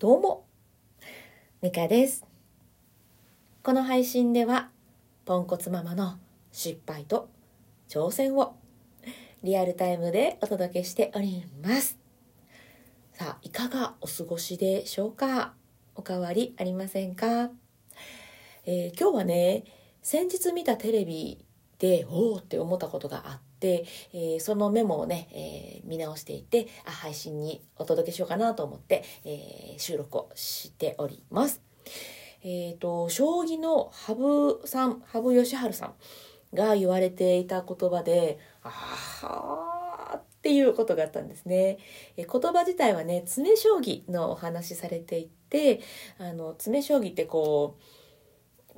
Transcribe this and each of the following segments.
どうも、ミカです。この配信では、ポンコツママの失敗と挑戦をリアルタイムでお届けしております。さあ、いかがお過ごしでしょうか？おかわりありませんか、えー今日はね、先日見たテレビで、おーって思ったことがあって、えーそのメモをね、えー見直していてあ、配信にお届けしようかなと思って、えー収録をしております。えっ、と、将棋の羽生さん、羽生善治さんが言われていた言葉で、あーっていうことがあったんですね。えー言葉自体はね、詰将棋のお話しされていて、あの、詰将棋ってこう、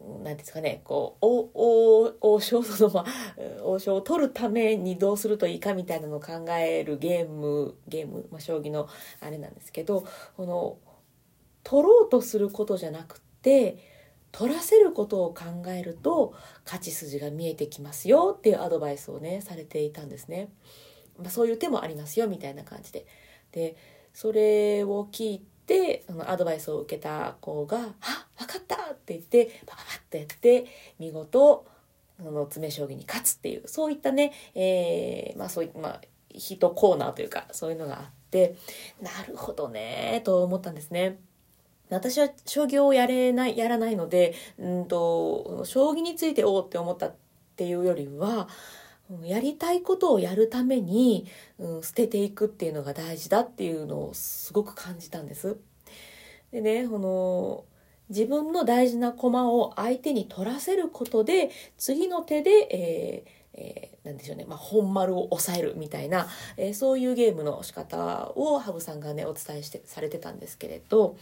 なんていうんですかね、こう、王、王、王将その、まあ、王将を取るためにどうするといいかみたいなのを考えるゲーム、ゲーム、まあ、将棋のあれなんですけど、この、取ろうとすることじゃなくて、取らせることを考えると、勝ち筋が見えてきますよっていうアドバイスをね、されていたんですね。まあ、そういう手もありますよ、みたいな感じで。で、それを聞いて、そのアドバイスを受けた子が、あ、わかったって言って、パパパッとやって、見事、その詰将棋に勝つっていう、そういったね、えーまあそういった、まあ、人コーナーというか、そういうのがあって、なるほどね、と思ったんですね。私は将棋をやれない、やらないので、うんと、将棋についておおって思ったっていうよりは、うんやりたいことをやるために、うん、捨てていくっていうのが大事だっていうのをすごく感じたんです。でね、この、自分の大事な駒を相手に取らせることで、次の手で、えーえーでしょうね、まあ、本丸を抑えるみたいな、えーそういうゲームの仕方を羽生さんがね、お伝えして、されてたんですけれど、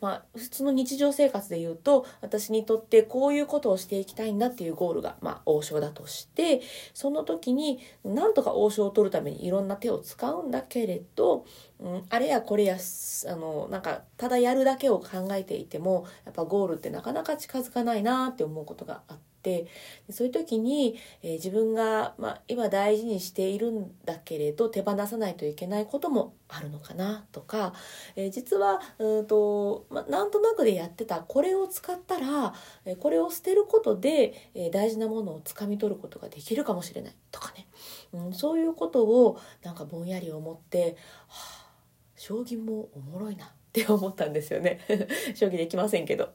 まあ、普通の日常生活で言うと、私にとってこういうことをしていきたいんだっていうゴールが、まあ、王将だとして、その時に、なんとか王将を取るためにいろんな手を使うんだけれど、うん、あれやこれや、あの、なんか、ただやるだけを考えていても、やっぱゴールってなかなか近づかないなって思うことがあって、でそういう時に、えー自分が、まあ、今大事にしているんだけれど手放さないといけないこともあるのかなとか、えー実はうんと、まあ、なんとなくでやってたこれを使ったら、えこれを捨てることで、え大事なものをつかみ取ることができるかもしれないとかね、うん、そういうことをなんかぼんやり思って、はあ、将棋もおもろいなって思ったんですよね 将棋できませんけど。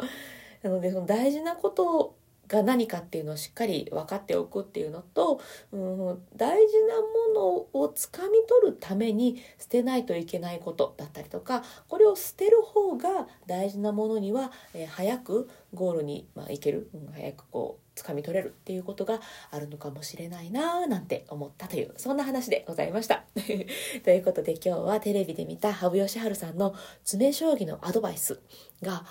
なのでその大事なことが何かっていうのをしっかり分かっておくっていうのと、うん、大事なものをつかみ取るために捨てないといけないことだったりとかこれを捨てる方が大事なものには、えー早くゴールに、まあ、行ける、うん、早くこうつかみ取れるっていうことがあるのかもしれないなぁなんて思ったというそんな話でございました。ということで今日はテレビで見た羽生善治さんの詰将棋のアドバイスが、は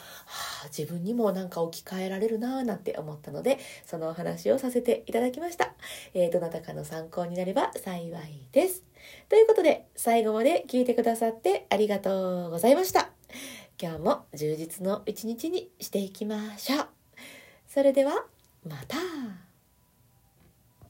あ、自分にもなんか置き換えられるなぁなんて思ったのでそのお話をさせていただきました。えーどなたかの参考になれば幸いです。ということで最後まで聞いてくださってありがとうございました。今日も充実の一日にしていきましょう。それではまた。